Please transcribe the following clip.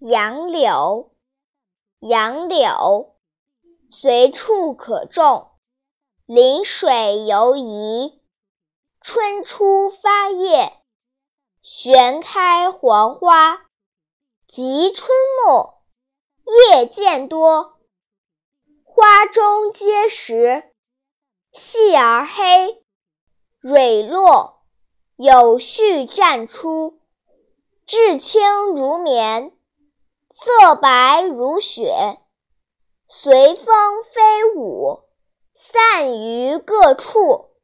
杨柳，杨柳，随处可种，临水犹宜。春初发叶，旋开黄花，及春末，叶渐多，花中皆实，细而黑，蕊落，有序绽出，质轻如棉。色白如雪，随风飞舞，散于各处。